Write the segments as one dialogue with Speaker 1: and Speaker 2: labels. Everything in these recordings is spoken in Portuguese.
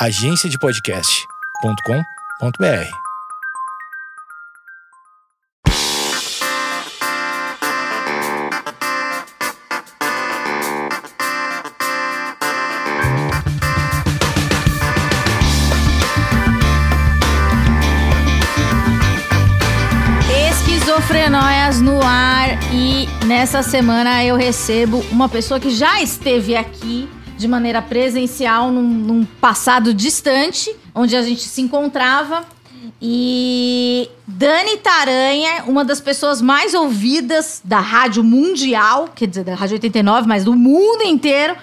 Speaker 1: agenciadepodcast.com.br.
Speaker 2: Esquizofrenóias no ar e nessa semana eu recebo uma pessoa que já esteve aqui de maneira presencial num, num passado distante, onde a gente se encontrava. E Dani Taranha, uma das pessoas mais ouvidas da rádio mundial, quer dizer, da rádio 89, mas do mundo inteiro,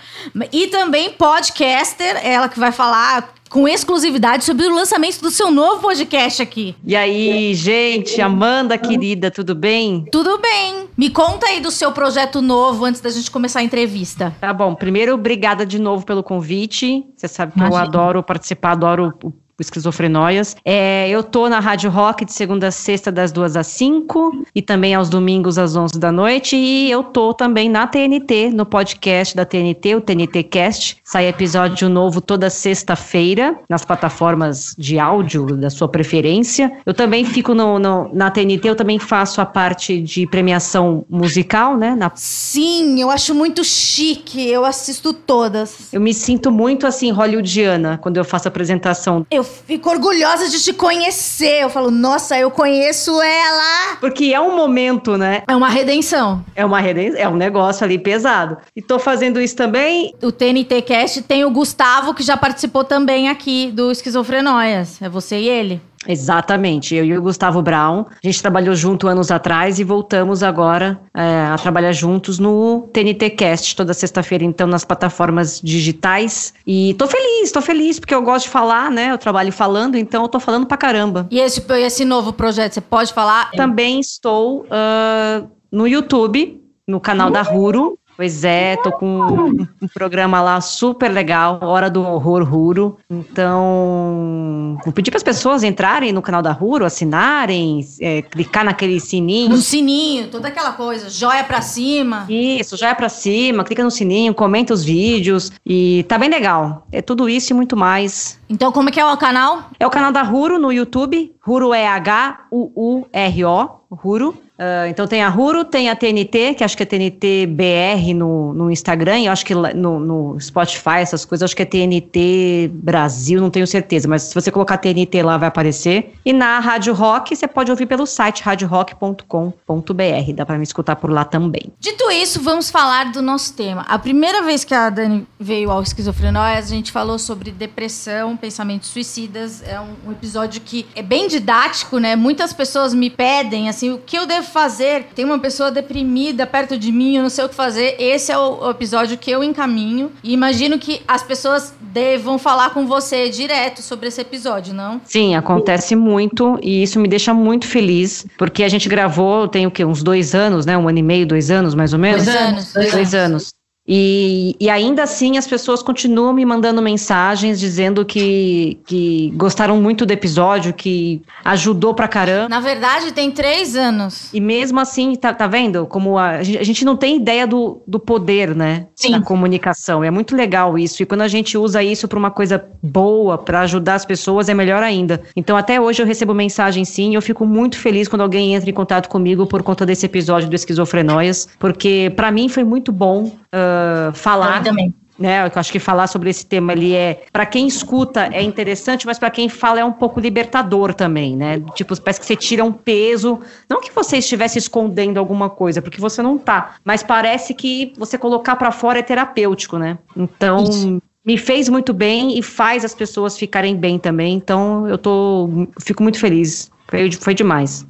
Speaker 2: e também podcaster, ela que vai falar com exclusividade sobre o lançamento do seu novo podcast aqui.
Speaker 3: E aí, gente, Amanda querida, tudo bem?
Speaker 2: Tudo bem. Me conta aí do seu projeto novo antes da gente começar a entrevista.
Speaker 3: Tá bom. Primeiro, obrigada de novo pelo convite. Você sabe que Imagina. eu adoro participar, adoro o Esquizofrenóias. É, eu tô na Rádio Rock de segunda a sexta, das duas às cinco, e também aos domingos às onze da noite. E eu tô também na TNT, no podcast da TNT, o TNT Cast. Sai episódio novo toda sexta-feira, nas plataformas de áudio da sua preferência. Eu também fico no, no, na TNT, eu também faço a parte de premiação musical, né? Na...
Speaker 2: Sim, eu acho muito chique, eu assisto todas.
Speaker 3: Eu me sinto muito assim, hollywoodiana, quando eu faço apresentação.
Speaker 2: Eu fico orgulhosa de te conhecer. Eu falo, nossa, eu conheço ela.
Speaker 3: Porque é um momento, né?
Speaker 2: É uma redenção.
Speaker 3: É uma redenção, é um negócio ali pesado. E tô fazendo isso também.
Speaker 2: O TNT Cast tem o Gustavo, que já participou também aqui do Esquizofrenóias. É você e ele.
Speaker 3: Exatamente, eu e o Gustavo Brown. A gente trabalhou junto anos atrás e voltamos agora é, a trabalhar juntos no TNT Cast toda sexta-feira, então, nas plataformas digitais. E tô feliz, tô feliz, porque eu gosto de falar, né? Eu trabalho falando, então eu tô falando pra caramba.
Speaker 2: E esse, esse novo projeto, você pode falar?
Speaker 3: Também estou uh, no YouTube, no canal da Ruro. Pois é, tô com um, um, programa lá super legal, Hora do Horror Ruro. Então, vou pedir para as pessoas entrarem no canal da Ruro, assinarem, é, clicar naquele sininho.
Speaker 2: No sininho, toda aquela coisa, joia para cima.
Speaker 3: Isso, joia para cima, clica no sininho, comenta os vídeos e tá bem legal. É tudo isso e muito mais.
Speaker 2: Então, como é que é o canal?
Speaker 3: É o canal da Ruro no YouTube. Ruro é H-U-U-R-O, Ruro. Uh, então tem a Ruro, tem a TNT, que acho que é TNT BR no, no Instagram, e acho que no, no, Spotify, essas coisas, acho que é TNT Brasil, não tenho certeza, mas se você colocar TNT lá vai aparecer. E na Rádio Rock, você pode ouvir pelo site radiorock.com.br, dá para me escutar por lá também.
Speaker 2: Dito isso, vamos falar do nosso tema. A primeira vez que a Dani veio ao Esquizofrenóias, a gente falou sobre depressão, pensamentos suicidas, é um, um episódio que é bem didático, né? Muitas pessoas me pedem, assim, o que eu devo fazer? Tem uma pessoa deprimida perto de mim, eu não sei o que fazer. Esse é o episódio que eu encaminho. E imagino que as pessoas devam falar com você direto sobre esse episódio, não?
Speaker 3: Sim, acontece muito e isso me deixa muito feliz, porque a gente gravou, tem o quê? Uns dois anos, né? Um ano e meio, dois anos mais ou menos?
Speaker 2: Dois anos.
Speaker 3: Dois, dois anos. anos. E, e, ainda assim as pessoas continuam me mandando mensagens dizendo que, que gostaram muito do episódio, que ajudou pra caramba.
Speaker 2: Na verdade, tem três anos.
Speaker 3: E mesmo assim, tá, tá vendo? Como a, a, gente não tem ideia do, do poder, né? Sim. Da comunicação. É muito legal isso. E quando a gente usa isso pra uma coisa boa, para ajudar as pessoas, é melhor ainda. Então, até hoje eu recebo mensagem sim, e eu fico muito feliz quando alguém entra em contato comigo por conta desse episódio do Esquizofrenóias, porque para mim foi muito bom. Uh, falar. também. Né, eu acho que falar sobre esse tema ali é para quem escuta é interessante, mas para quem fala é um pouco libertador também, né? Tipo, parece que você tira um peso, não que você estivesse escondendo alguma coisa, porque você não tá, mas parece que você colocar para fora é terapêutico, né? Então, Isso. me fez muito bem e faz as pessoas ficarem bem também. Então, eu tô fico muito feliz. Foi, foi demais.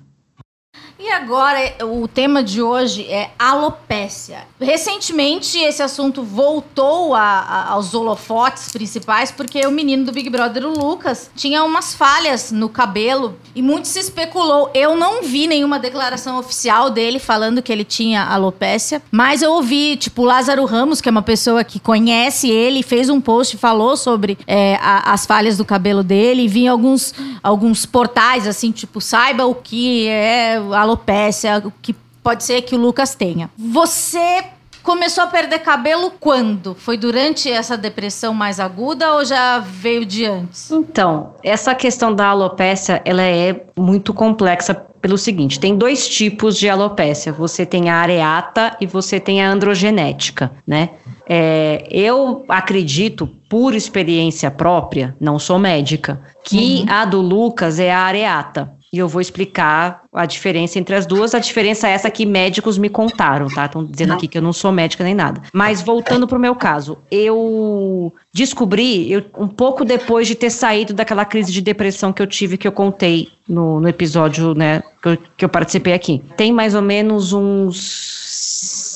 Speaker 2: E agora, o tema de hoje é alopécia. Recentemente, esse assunto voltou a, a, aos holofotes principais porque o menino do Big Brother, o Lucas, tinha umas falhas no cabelo e muito se especulou. Eu não vi nenhuma declaração oficial dele falando que ele tinha alopécia, mas eu ouvi, tipo, o Lázaro Ramos, que é uma pessoa que conhece ele, fez um post e falou sobre é, a, as falhas do cabelo dele. E vi alguns, alguns portais, assim, tipo, saiba o que é alopécia alopecia, que pode ser que o Lucas tenha. Você começou a perder cabelo quando? Foi durante essa depressão mais aguda ou já veio de antes?
Speaker 3: Então, essa questão da alopécia, ela é muito complexa pelo seguinte: tem dois tipos de alopécia. Você tem a areata e você tem a androgenética, né? É, eu acredito, por experiência própria, não sou médica, que uhum. a do Lucas é a areata. E eu vou explicar a diferença entre as duas. A diferença é essa que médicos me contaram, tá? Estão dizendo aqui que eu não sou médica nem nada. Mas voltando pro meu caso, eu descobri, eu, um pouco depois de ter saído daquela crise de depressão que eu tive, que eu contei no, no episódio, né, que eu, que eu participei aqui. Tem mais ou menos uns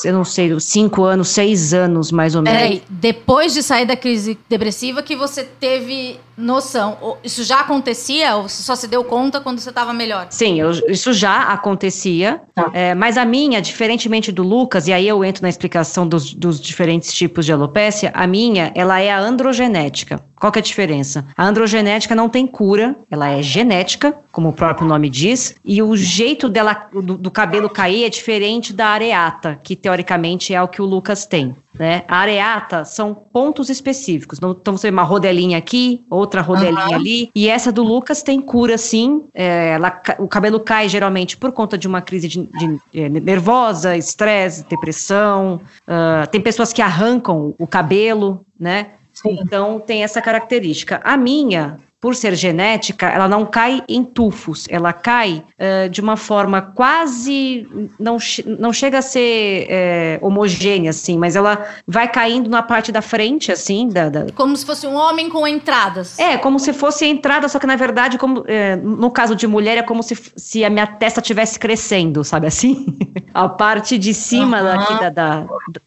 Speaker 3: eu não sei, cinco anos, seis anos mais ou menos. Peraí,
Speaker 2: depois de sair da crise depressiva que você teve noção. Isso já acontecia ou você só se deu conta quando você estava melhor?
Speaker 3: Sim, eu, isso já acontecia. Tá. É, mas a minha, diferentemente do Lucas, e aí eu entro na explicação dos, dos diferentes tipos de alopécia, a minha, ela é a androgenética. Qual que é a diferença? A androgenética não tem cura, ela é genética, como o próprio nome diz, e o jeito dela do, do cabelo cair é diferente da areata, que teoricamente é o que o Lucas tem. Né? A areata são pontos específicos. Então você tem uma rodelinha aqui, outra rodelinha uhum. ali. E essa do Lucas tem cura, sim. É, ela, o cabelo cai geralmente por conta de uma crise de, de, de é, nervosa, estresse, depressão. Uh, tem pessoas que arrancam o cabelo, né? Sim. Então tem essa característica. A minha, por ser genética, ela não cai em tufos, ela cai uh, de uma forma quase. Não, não chega a ser é, homogênea, assim, mas ela vai caindo na parte da frente, assim. Da, da...
Speaker 2: Como se fosse um homem com entradas.
Speaker 3: É, como se fosse entrada, só que na verdade, como, é, no caso de mulher, é como se, se a minha testa estivesse crescendo, sabe assim? a parte de cima uhum. da, da,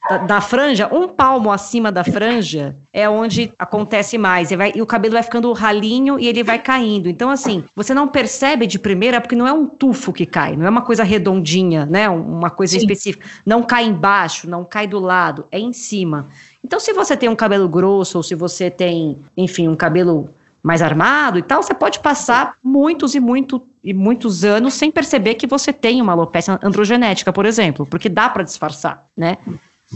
Speaker 3: da, da, franja, um palmo acima da franja, é onde acontece mais. E, vai, e o cabelo vai ficando ralinho e ele vai caindo. Então, assim, você não percebe de primeira porque não é um tufo que cai, não é uma coisa redondinha, né? Uma coisa Sim. específica. Não cai embaixo, não cai do lado, é em cima. Então, se você tem um cabelo grosso ou se você tem, enfim, um cabelo mais armado e tal, você pode passar muitos e muito, e muitos anos sem perceber que você tem uma alopecia androgenética, por exemplo, porque dá para disfarçar, né?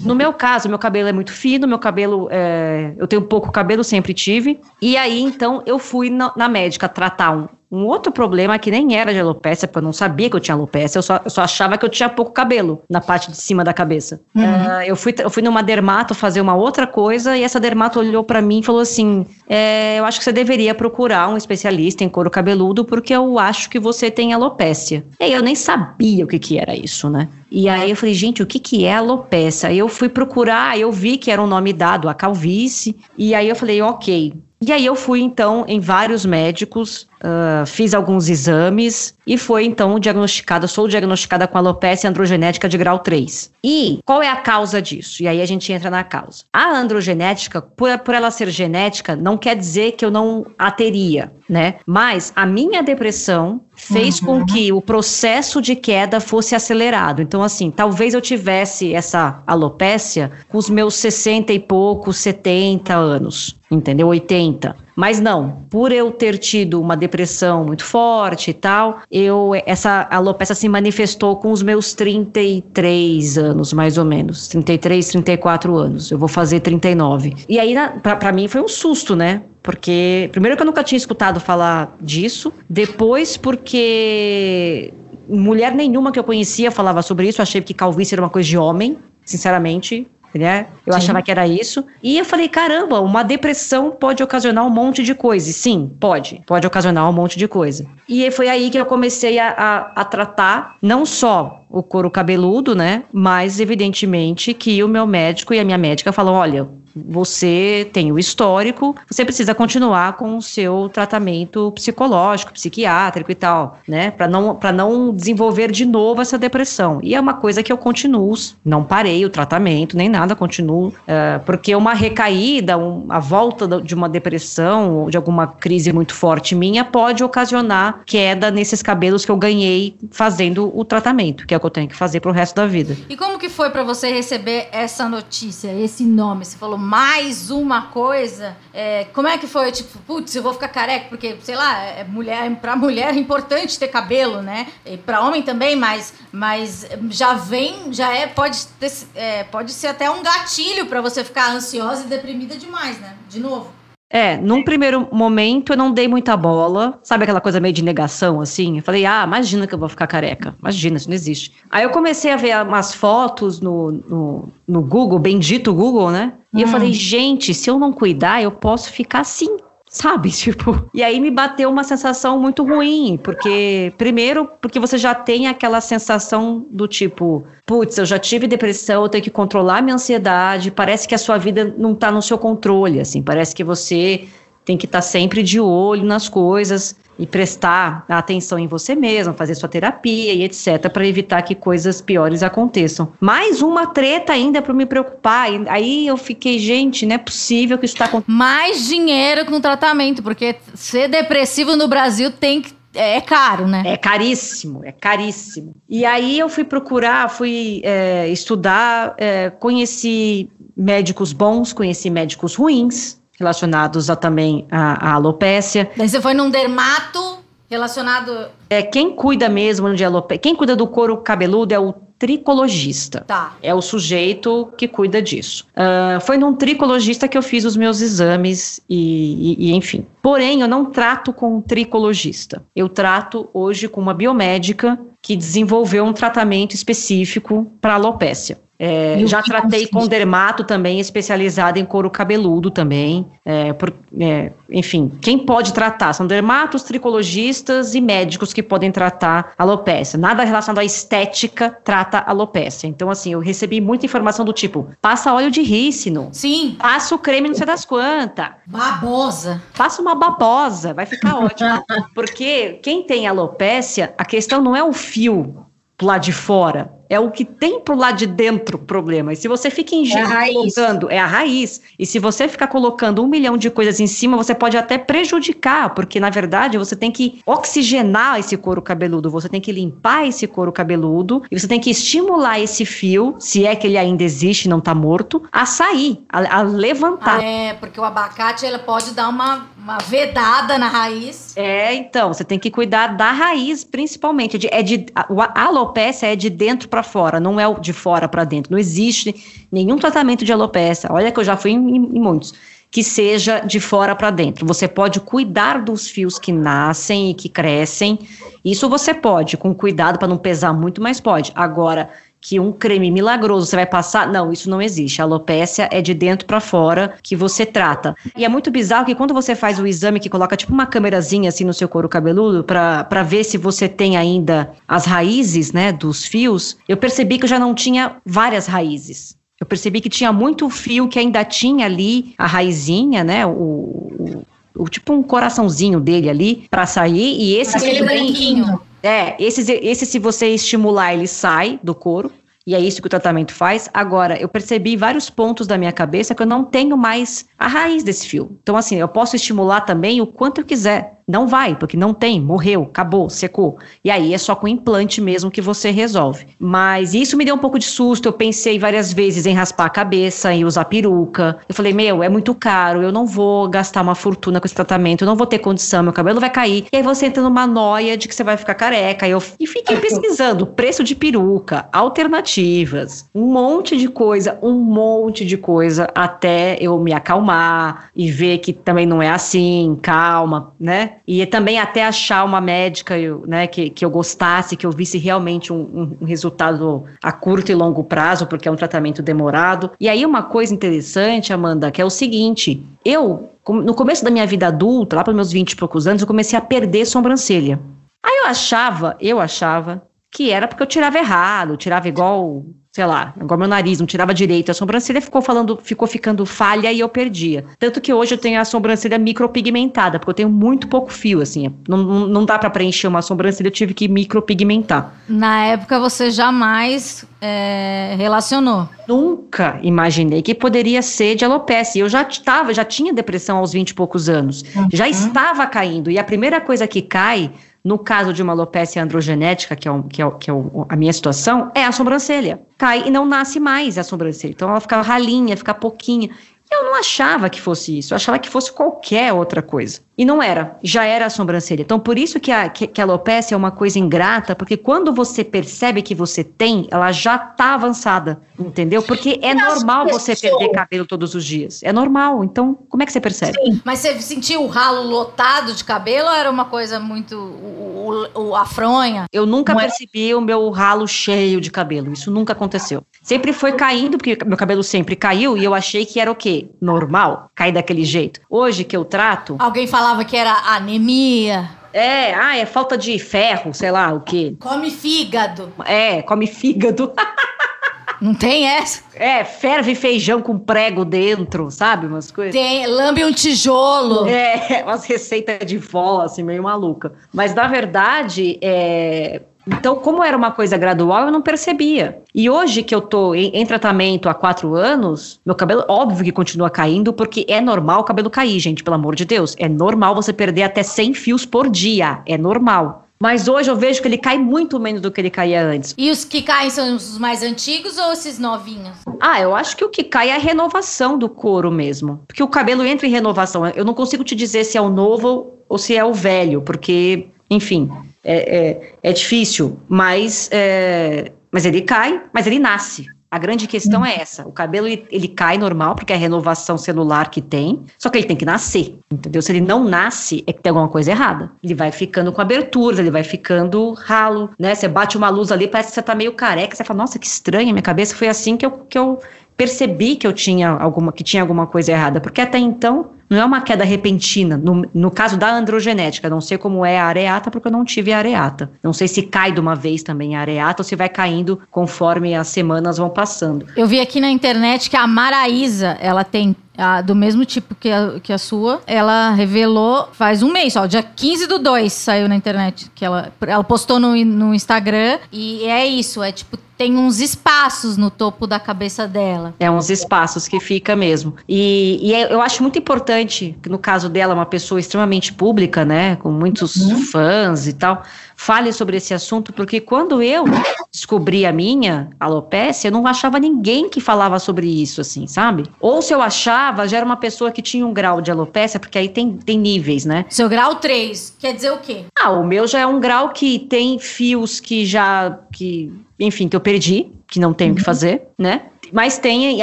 Speaker 3: No meu caso, meu cabelo é muito fino, meu cabelo, é, eu tenho pouco cabelo, sempre tive. E aí, então, eu fui na, na médica tratar um, um outro problema que nem era de alopecia, porque eu não sabia que eu tinha alopecia, eu só, eu só achava que eu tinha pouco cabelo na parte de cima da cabeça. Uhum. Uh, eu, fui, eu fui numa dermato fazer uma outra coisa e essa dermato olhou para mim e falou assim: é, Eu acho que você deveria procurar um especialista em couro cabeludo porque eu acho que você tem alopecia. E aí eu nem sabia o que, que era isso, né? E aí eu falei, gente, o que, que é alopecia? Eu fui procurar, eu vi que era um nome dado, a calvície, e aí eu falei, ok, e aí eu fui então em vários médicos, uh, fiz alguns exames e foi então diagnosticada, sou diagnosticada com alopecia androgenética de grau 3. E qual é a causa disso? E aí a gente entra na causa. A androgenética, por, por ela ser genética, não quer dizer que eu não a teria, né? Mas a minha depressão fez uhum. com que o processo de queda fosse acelerado. Então, assim, talvez eu tivesse essa alopécia com os meus 60 e poucos, 70 anos entendeu? 80. Mas não, por eu ter tido uma depressão muito forte e tal, eu essa alopecia se manifestou com os meus 33 anos, mais ou menos. 33, 34 anos. Eu vou fazer 39. E aí, para mim, foi um susto, né? Porque, primeiro, que eu nunca tinha escutado falar disso. Depois, porque mulher nenhuma que eu conhecia falava sobre isso. Achei que calvície era uma coisa de homem, sinceramente né? Eu Sim. achava que era isso. E eu falei, caramba, uma depressão pode ocasionar um monte de coisa. E sim, pode. Pode ocasionar um monte de coisa. E foi aí que eu comecei a, a, a tratar não só o couro cabeludo, né? Mas, evidentemente, que o meu médico e a minha médica falam: olha, você tem o histórico, você precisa continuar com o seu tratamento psicológico, psiquiátrico e tal, né? Para não, não desenvolver de novo essa depressão. E é uma coisa que eu continuo, não parei o tratamento, nem nada, continuo, uh, porque uma recaída, um, a volta de uma depressão ou de alguma crise muito forte minha pode ocasionar queda nesses cabelos que eu ganhei fazendo o tratamento, que é o que eu tenho que fazer pro resto da vida.
Speaker 2: E como que foi para você receber essa notícia, esse nome? Você falou mais uma coisa. É, como é que foi? Tipo, putz, eu vou ficar careca, porque, sei lá, é mulher, pra mulher é importante ter cabelo, né? E pra homem também, mas, mas já vem, já é, pode, ter, é, pode ser até um gatilho para você ficar ansiosa e deprimida demais, né? De novo.
Speaker 3: É, num primeiro momento eu não dei muita bola, sabe aquela coisa meio de negação, assim? Eu falei, ah, imagina que eu vou ficar careca, imagina, isso não existe. Aí eu comecei a ver umas fotos no, no, no Google, bendito Google, né? E hum. eu falei, gente, se eu não cuidar, eu posso ficar assim sabe? Tipo, e aí me bateu uma sensação muito ruim, porque, primeiro, porque você já tem aquela sensação do tipo, putz, eu já tive depressão, eu tenho que controlar minha ansiedade, parece que a sua vida não tá no seu controle, assim, parece que você tem que estar tá sempre de olho nas coisas e prestar atenção em você mesmo, fazer sua terapia e etc, para evitar que coisas piores aconteçam. Mais uma treta ainda para me preocupar. Aí eu fiquei, gente, não é possível que isso está acontecendo.
Speaker 2: Mais dinheiro com tratamento, porque ser depressivo no Brasil tem que é caro, né?
Speaker 3: É caríssimo, é caríssimo. E aí eu fui procurar, fui é, estudar, é, conheci médicos bons, conheci médicos ruins, relacionados a, também à, à alopécia.
Speaker 2: Daí você foi num dermato relacionado.
Speaker 3: É, quem cuida mesmo de alopecia, quem cuida do couro cabeludo é o tricologista.
Speaker 2: Tá.
Speaker 3: É o sujeito que cuida disso. Uh, foi num tricologista que eu fiz os meus exames e, e, e, enfim. Porém, eu não trato com um tricologista. Eu trato hoje com uma biomédica que desenvolveu um tratamento específico para alopécia. É, já tratei com dermato também, especializado em couro cabeludo também. É, por, é, enfim, quem pode tratar? São dermatos, tricologistas e médicos que podem tratar alopecia. Nada relacionado à estética trata alopecia. Então, assim, eu recebi muita informação do tipo: passa óleo de rícino.
Speaker 2: Sim.
Speaker 3: Passa o creme, não sei das quantas.
Speaker 2: Babosa.
Speaker 3: Faça uma babosa, vai ficar ótimo. Porque quem tem alopecia, a questão não é o fio lá de fora é o que tem pro lado de dentro o problema. E se você fica é colocando, é a raiz. E se você ficar colocando um milhão de coisas em cima, você pode até prejudicar, porque na verdade você tem que oxigenar esse couro cabeludo, você tem que limpar esse couro cabeludo e você tem que estimular esse fio, se é que ele ainda existe, não está morto, a sair, a, a levantar. Ah,
Speaker 2: é, porque o abacate ele pode dar uma, uma vedada na raiz.
Speaker 3: É, então, você tem que cuidar da raiz, principalmente. É de, a, a alopecia é de dentro para fora, não é de fora para dentro. Não existe nenhum tratamento de alopecia. Olha que eu já fui em, em muitos que seja de fora para dentro. Você pode cuidar dos fios que nascem e que crescem. Isso você pode, com cuidado para não pesar muito, mas pode. Agora, que um creme milagroso você vai passar. Não, isso não existe. A alopécia é de dentro para fora que você trata. E é muito bizarro que quando você faz o exame que coloca tipo uma câmerazinha assim no seu couro cabeludo para ver se você tem ainda as raízes, né, dos fios, eu percebi que eu já não tinha várias raízes. Eu percebi que tinha muito fio que ainda tinha ali a raizinha, né, o, o, o tipo um coraçãozinho dele ali para sair e esse
Speaker 2: aquele branquinho
Speaker 3: é, esse, esse se você estimular, ele sai do couro. E é isso que o tratamento faz. Agora, eu percebi vários pontos da minha cabeça que eu não tenho mais a raiz desse fio. Então, assim, eu posso estimular também o quanto eu quiser. Não vai, porque não tem, morreu, acabou, secou. E aí é só com implante mesmo que você resolve. Mas isso me deu um pouco de susto. Eu pensei várias vezes em raspar a cabeça, em usar peruca. Eu falei, meu, é muito caro, eu não vou gastar uma fortuna com esse tratamento, eu não vou ter condição, meu cabelo vai cair. E aí você entra numa noia de que você vai ficar careca. Eu, e fiquei pesquisando preço de peruca, alternativas, um monte de coisa, um monte de coisa, até eu me acalmar e ver que também não é assim, calma, né? E também até achar uma médica né, que, que eu gostasse, que eu visse realmente um, um, resultado a curto e longo prazo, porque é um tratamento demorado. E aí uma coisa interessante, Amanda, que é o seguinte, eu, no começo da minha vida adulta, lá para meus 20 e poucos anos, eu comecei a perder sobrancelha. Aí eu achava, eu achava que era porque eu tirava errado, tirava igual sei lá, igual meu nariz, não tirava direito. A sobrancelha ficou falando, ficou ficando falha e eu perdia. Tanto que hoje eu tenho a sobrancelha micropigmentada, porque eu tenho muito pouco fio, assim. Não, não dá para preencher uma sobrancelha, eu tive que micropigmentar.
Speaker 2: Na época você jamais é, relacionou?
Speaker 3: Nunca imaginei que poderia ser de alopecia. Eu já estava, já tinha depressão aos 20 e poucos anos. Uhum. Já estava caindo. E a primeira coisa que cai no caso de uma alopecia androgenética, que é, um, que é, que é a minha situação, é a sobrancelha. Cai e não nasce mais a sobrancelha. Então ela fica ralinha, fica pouquinha. Eu não achava que fosse isso, eu achava que fosse qualquer outra coisa. E não era, já era a sobrancelha. Então, por isso que a, que, que a alopecia é uma coisa ingrata, porque quando você percebe que você tem, ela já tá avançada, entendeu? Porque é normal você perder cabelo todos os dias. É normal. Então, como é que você percebe? Sim.
Speaker 2: Mas você sentiu o ralo lotado de cabelo ou era uma coisa muito. O, o, o a fronha?
Speaker 3: Eu nunca não é? percebi é... o meu ralo cheio de cabelo. Isso nunca aconteceu. Sempre foi caindo, porque meu cabelo sempre caiu e eu achei que era o quê? Normal, cair daquele jeito. Hoje que eu trato.
Speaker 2: Alguém falava que era anemia.
Speaker 3: É, ah, é falta de ferro, sei lá o quê.
Speaker 2: Come fígado.
Speaker 3: É, come fígado.
Speaker 2: Não tem essa?
Speaker 3: É, ferve feijão com prego dentro, sabe? Umas coisas.
Speaker 2: Tem, lambe um tijolo.
Speaker 3: É, umas receitas de vó, assim, meio maluca. Mas, na verdade, é, então, como era uma coisa gradual, eu não percebia. E hoje que eu tô em, em, tratamento há quatro anos, meu cabelo, óbvio que continua caindo, porque é normal o cabelo cair, gente, pelo amor de Deus. É normal você perder até 100 fios por dia. É normal. Mas hoje eu vejo que ele cai muito menos do que ele caía antes.
Speaker 2: E os que caem são os mais antigos ou esses novinhos?
Speaker 3: Ah, eu acho que o que cai é a renovação do couro mesmo. Porque o cabelo entra em renovação. Eu não consigo te dizer se é o novo ou se é o velho, porque, enfim, é, é, é difícil, mas, é, mas ele cai, mas ele nasce. A grande questão é essa: o cabelo ele, ele, cai normal, porque é a renovação celular que tem, só que ele tem que nascer, entendeu? Se ele não nasce, é que tem alguma coisa errada. Ele vai ficando com aberturas, ele vai ficando ralo, né? Você bate uma luz ali, parece que você tá meio careca, você fala, nossa, que estranha, minha cabeça foi assim que eu, que eu percebi que eu tinha alguma, que tinha alguma coisa errada, porque até então não é uma queda repentina. No, no caso da androgenética, não sei como é a areata, porque eu não tive areata. Não sei se cai de uma vez também a areata ou se vai caindo conforme as semanas vão passando.
Speaker 2: Eu vi aqui na internet que a Maraísa, ela tem a, do mesmo tipo que a, que a sua, ela revelou faz um mês, ó, dia 15 do 2 saiu na internet, que ela, ela postou no, no Instagram, e é isso, é tipo, tem uns espaços no topo da cabeça dela.
Speaker 3: É uns espaços que fica mesmo. E, e é, eu acho muito importante, que no caso dela, uma pessoa extremamente pública, né, com muitos uhum. fãs e tal, fale sobre esse assunto, porque quando eu descobri a minha alopecia, eu não achava ninguém que falava sobre isso, assim, sabe? Ou se eu achava, já era uma pessoa que tinha um grau de alopecia, porque aí tem, tem níveis, né?
Speaker 2: Seu grau 3, quer dizer o quê?
Speaker 3: Ah, o meu já é um grau que tem fios que já, que, enfim, que eu perdi, que não tenho o uhum. que fazer, né? Mas tem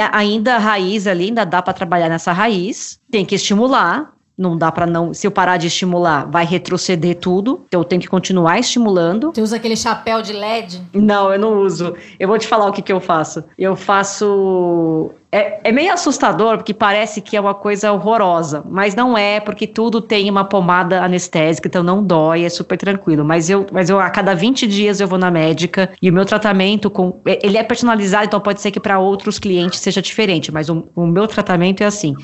Speaker 3: ainda raiz ali, ainda dá para trabalhar nessa raiz, tem que estimular, não dá para não. Se eu parar de estimular, vai retroceder tudo. Então eu tenho que continuar estimulando.
Speaker 2: Você usa aquele chapéu de LED?
Speaker 3: Não, eu não uso. Eu vou te falar o que, que eu faço. Eu faço. É, é meio assustador, porque parece que é uma coisa horrorosa, mas não é, porque tudo tem uma pomada anestésica, então não dói, é super tranquilo. Mas eu, mas eu a cada 20 dias eu vou na médica e o meu tratamento com. Ele é personalizado, então pode ser que para outros clientes seja diferente, mas o, o meu tratamento é assim.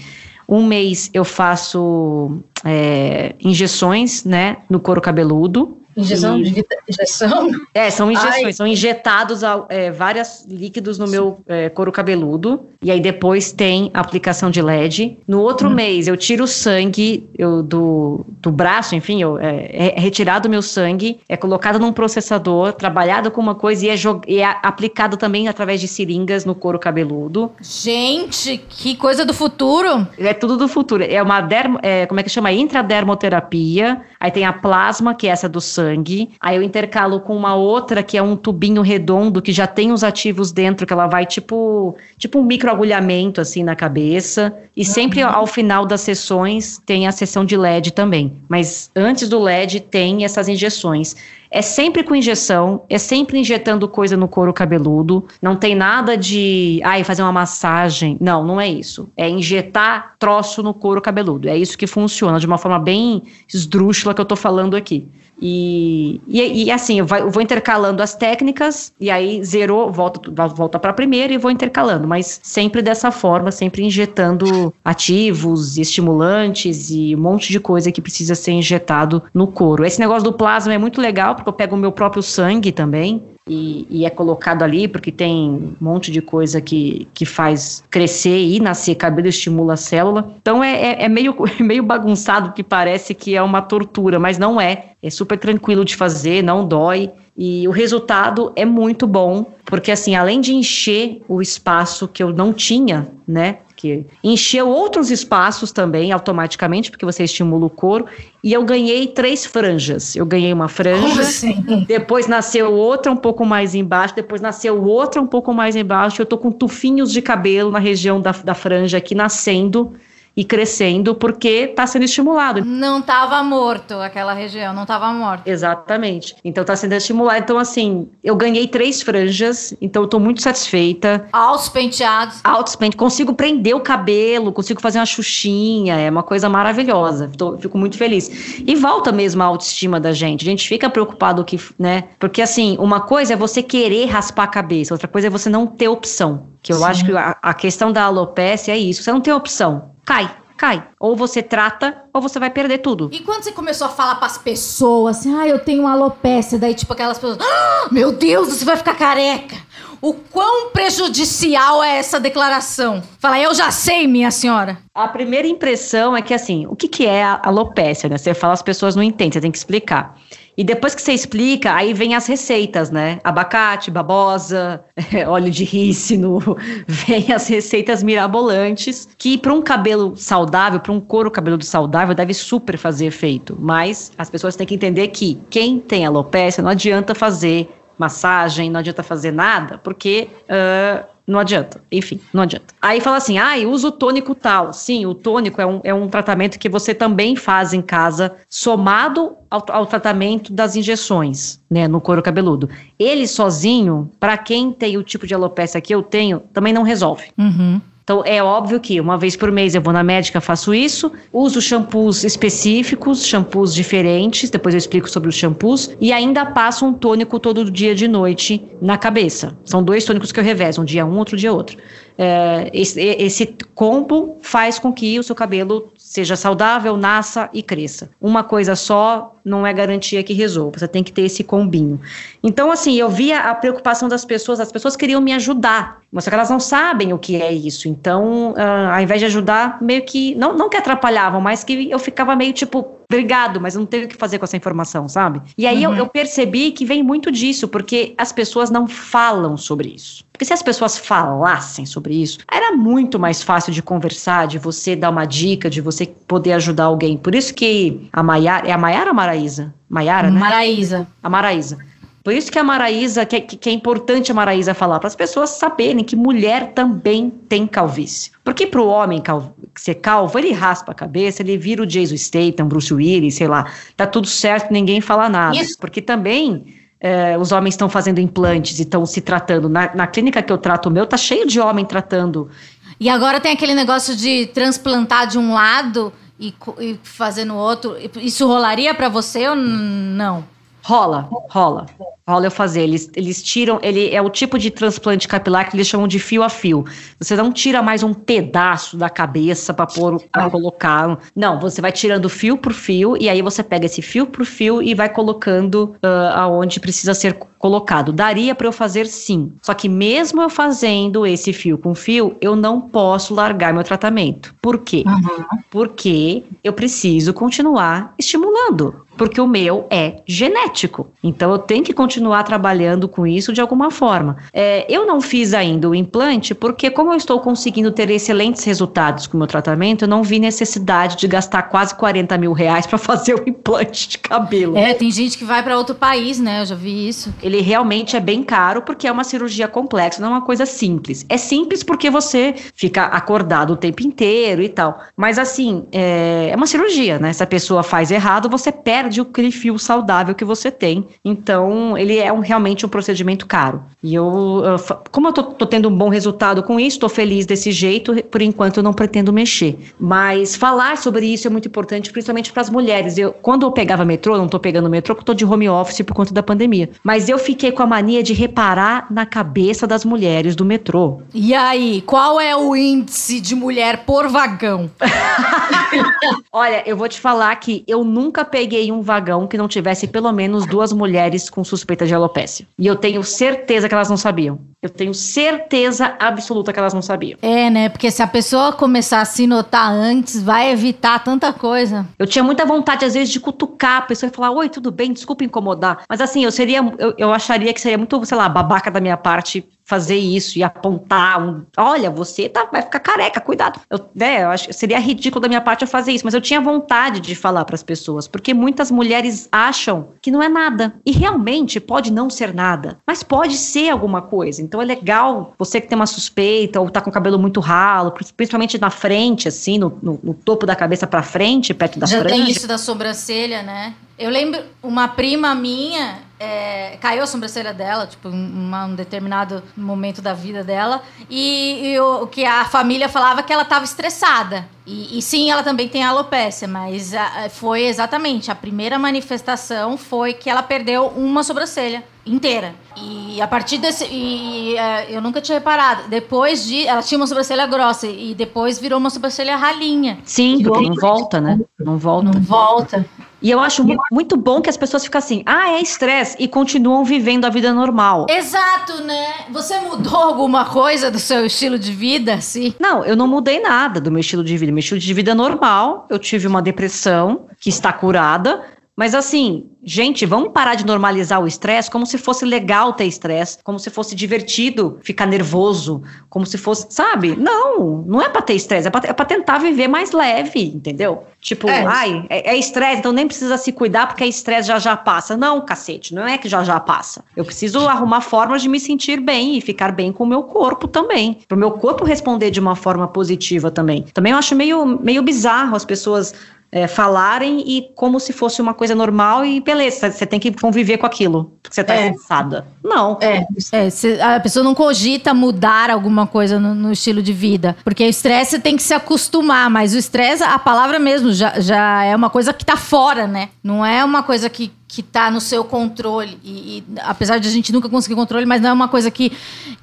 Speaker 3: Um mês eu faço é, injeções, né, no couro cabeludo.
Speaker 2: Injeção de injeção?
Speaker 3: É, são injeções, Ai. são injetados é, vários líquidos no meu é, couro cabeludo. E aí depois tem aplicação de LED. No outro hum. mês eu tiro o sangue eu, do, do braço, enfim, eu, é, é retirado o meu sangue, é colocado num processador, trabalhado com uma coisa e é, e é aplicado também através de seringas no couro cabeludo.
Speaker 2: Gente, que coisa do futuro!
Speaker 3: É tudo do futuro. É uma dermo, é, como é que chama? Intradermoterapia. Aí tem a plasma, que é essa do sangue sangue. Aí eu intercalo com uma outra que é um tubinho redondo que já tem os ativos dentro, que ela vai tipo, tipo um microagulhamento assim na cabeça. E sempre ao final das sessões tem a sessão de LED também. Mas antes do LED tem essas injeções. É sempre com injeção, é sempre injetando coisa no couro cabeludo. Não tem nada de, ai, fazer uma massagem. Não, não é isso. É injetar troço no couro cabeludo. É isso que funciona de uma forma bem esdrúxula que eu tô falando aqui. E, e, e, assim, eu, vai, eu, vou intercalando as técnicas, e aí zerou, volta, volta para a primeira e vou intercalando, mas sempre dessa forma, sempre injetando ativos, estimulantes e um monte de coisa que precisa ser injetado no couro. Esse negócio do plasma é muito legal, porque eu pego o meu próprio sangue também, e, e, é colocado ali porque tem um monte de coisa que, que faz crescer e nascer cabelo, estimula a célula. Então é, é, é meio, é meio bagunçado que parece que é uma tortura, mas não é. É super tranquilo de fazer, não dói. E o resultado é muito bom, porque assim, além de encher o espaço que eu não tinha, né? Que encheu outros espaços também automaticamente, porque você estimula o couro, e eu ganhei três franjas. Eu ganhei uma franja, assim? depois nasceu outra um pouco mais embaixo, depois nasceu outra um pouco mais embaixo. Eu tô com tufinhos de cabelo na região da, da franja aqui nascendo e crescendo porque está sendo estimulado.
Speaker 2: Não estava morto aquela região, não estava morto.
Speaker 3: Exatamente. Então está sendo estimulado. Então, assim, eu ganhei três franjas, então eu tô muito satisfeita.
Speaker 2: Altos penteados.
Speaker 3: Altos penteados. Consigo prender o cabelo, consigo fazer uma xuxinha, é uma coisa maravilhosa. Tô, fico muito feliz. E volta mesmo a autoestima da gente. A gente fica preocupado que, né? Porque, assim, uma coisa é você querer raspar a cabeça, outra coisa é você não ter opção. Que eu Sim. acho que a, a questão da alopecia é isso. Você não tem opção cai, cai. Ou você trata, ou você vai perder tudo.
Speaker 2: E quando você começou a falar pras pessoas, assim, ah, eu tenho alopecia, daí tipo aquelas pessoas, ah, meu Deus, você vai ficar careca. O quão prejudicial é essa declaração? Fala, eu já sei, minha senhora.
Speaker 3: A primeira impressão é que, assim, o que, que é a alopecia, né? Você fala, as pessoas não entendem, você tem que explicar. E depois que você explica, aí vem as receitas, né? Abacate, babosa, óleo de rícino, vem as receitas mirabolantes, que para um cabelo saudável, para um couro cabeludo saudável, deve super fazer efeito. Mas as pessoas têm que entender que quem tem alopecia não adianta fazer massagem, não adianta fazer nada, porque uh, não adianta. Enfim, não adianta. Aí fala assim: ah, usa o tônico tal. Sim, o tônico é um, é um tratamento que você também faz em casa, somado ao, ao tratamento das injeções, né, no couro cabeludo. Ele sozinho, para quem tem o tipo de alopecia que eu tenho, também não resolve.
Speaker 2: Uhum.
Speaker 3: Então, é óbvio que uma vez por mês eu vou na médica, faço isso, uso shampoos específicos, shampoos diferentes, depois eu explico sobre os shampoos, e ainda passo um tônico todo dia de noite na cabeça. São dois tônicos que eu revezo, um dia um, outro dia outro. É, esse, esse combo faz com que o seu cabelo seja saudável, nasça e cresça. Uma coisa só não é garantia que resolva, você tem que ter esse combinho. Então, assim, eu via a preocupação das pessoas, as pessoas queriam me ajudar, mas só que elas não sabem o que é isso. Então, uh, ao invés de ajudar, meio que, não, não que atrapalhavam, mas que eu ficava meio tipo, obrigado, mas eu não tenho o que fazer com essa informação, sabe? E aí uhum. eu, eu percebi que vem muito disso, porque as pessoas não falam sobre isso. Porque se as pessoas falassem sobre isso, era muito mais fácil de conversar, de você dar uma dica, de você poder ajudar alguém. Por isso que a Maiara, é a Maiara ou Maraísa? Maiara, né?
Speaker 2: Maraísa.
Speaker 3: A Maraísa. Por isso que a Maraísa, que, que é importante a Maraísa falar, para as pessoas saberem que mulher também tem calvície. Porque para o homem calvo, ser calvo, ele raspa a cabeça, ele vira o Jason Statham, Bruce Willis, sei lá, tá tudo certo, ninguém fala nada. Isso. Porque também é, os homens estão fazendo implantes e estão se tratando. Na, na, clínica que eu trato o meu, tá cheio de homem tratando.
Speaker 2: E agora tem aquele negócio de transplantar de um lado e, e fazer no outro. Isso rolaria para você ou não?
Speaker 3: Rola, rola rola eu fazer. Eles, eles tiram, ele é o tipo de transplante capilar que eles chamam de fio a fio. Você não tira mais um pedaço da cabeça para pôr, pra colocar. Não, você vai tirando fio por fio e aí você pega esse fio por fio e vai colocando uh, aonde precisa ser colocado. Daria para eu fazer sim. Só que mesmo eu fazendo esse fio com fio, eu não posso largar meu tratamento. Por quê? Uhum. Porque eu preciso continuar estimulando porque o meu é genético. Então eu tenho que continuar trabalhando com isso de alguma forma. É, eu não fiz ainda o implante porque, como eu estou conseguindo ter excelentes resultados com o meu tratamento, eu não vi necessidade de gastar quase 40 mil reais para fazer o implante de cabelo.
Speaker 2: É, tem gente que vai para outro país, né? Eu já vi isso.
Speaker 3: Ele realmente é bem caro porque é uma cirurgia complexa, não é uma coisa simples. É simples porque você fica acordado o tempo inteiro e tal. Mas assim, é, é uma cirurgia, né? Se a pessoa faz errado, você perde perde aquele fio saudável que você tem. Então, ele é um, realmente um procedimento caro. E eu, como eu tô, tô tendo um bom resultado com isso, estou feliz desse jeito, por enquanto eu não pretendo mexer. Mas falar sobre isso é muito importante, principalmente para as mulheres. Eu, quando eu pegava metrô, não estou pegando metrô porque estou de home office por conta da pandemia. Mas eu fiquei com a mania de reparar na cabeça das mulheres do metrô.
Speaker 2: E aí, qual é o índice de mulher por vagão?
Speaker 3: Olha, eu vou te falar que eu nunca peguei um um vagão que não tivesse pelo menos duas mulheres com suspeita de alopecia. E eu tenho certeza que elas não sabiam. Eu tenho certeza absoluta que elas não sabiam.
Speaker 2: É, né? Porque se a pessoa começar a se notar antes, vai evitar tanta coisa.
Speaker 3: Eu tinha muita vontade, às vezes, de cutucar a pessoa e falar: Oi, tudo bem? Desculpa incomodar. Mas assim, eu seria. Eu, eu acharia que seria muito, sei lá, babaca da minha parte fazer isso e apontar um, olha, você tá, vai ficar careca, cuidado. Eu, né, eu acho que seria ridículo da minha parte eu fazer isso, mas eu tinha vontade de falar para as pessoas, porque muitas mulheres acham que não é nada. E realmente pode não ser nada, mas pode ser alguma coisa. Então é legal você que tem uma suspeita ou tá com o cabelo muito ralo, principalmente na frente, assim, no, no, no topo da cabeça para frente, perto da
Speaker 2: Já
Speaker 3: franja.
Speaker 2: tem isso da sobrancelha, né? Eu lembro, uma prima minha, é, caiu a sobrancelha dela, tipo, em um determinado momento da vida dela, e, e o que a família falava que ela estava estressada. E, e, sim, ela também tem alopecia, mas a, foi exatamente, a primeira manifestação foi que ela perdeu uma sobrancelha inteira. E a partir desse. E, é, eu nunca tinha reparado. Depois de. Ela tinha uma sobrancelha grossa e depois virou uma sobrancelha ralinha.
Speaker 3: Sim, porque não volta, né? Não volta.
Speaker 2: Não volta.
Speaker 3: E eu acho muito bom que as pessoas ficam assim, ah, é estresse, e continuam vivendo a vida normal.
Speaker 2: Exato, né? Você mudou alguma coisa do seu estilo de vida, assim?
Speaker 3: Não, eu não mudei nada do meu estilo de vida. Meu estilo de vida é normal. Eu tive uma depressão que está curada, mas assim, gente, vamos parar de normalizar o estresse como se fosse legal ter estresse, como se fosse divertido ficar nervoso, como se fosse, sabe? Não, não é pra ter estresse, é pra, é pra tentar viver mais leve, entendeu? Tipo, é. ai, é estresse, é então nem precisa se cuidar porque é estresse já já passa. Não, cacete, não é que já já passa. Eu preciso arrumar formas de me sentir bem e ficar bem com o meu corpo também. Pro meu corpo responder de uma forma positiva também. Também eu acho meio, meio bizarro as pessoas é, falarem e como se fosse uma coisa normal e beleza, você tem que conviver com aquilo, porque você tá é. cansada. Não.
Speaker 2: É, é cê, a pessoa não cogita mudar alguma coisa no, no estilo de vida, porque o estresse tem que se acostumar, mas o estresse, a palavra mesmo, já, já é uma coisa que tá fora, né? Não é uma coisa que, que tá no seu controle. E, e, apesar de a gente nunca conseguir controle, mas não é uma coisa que,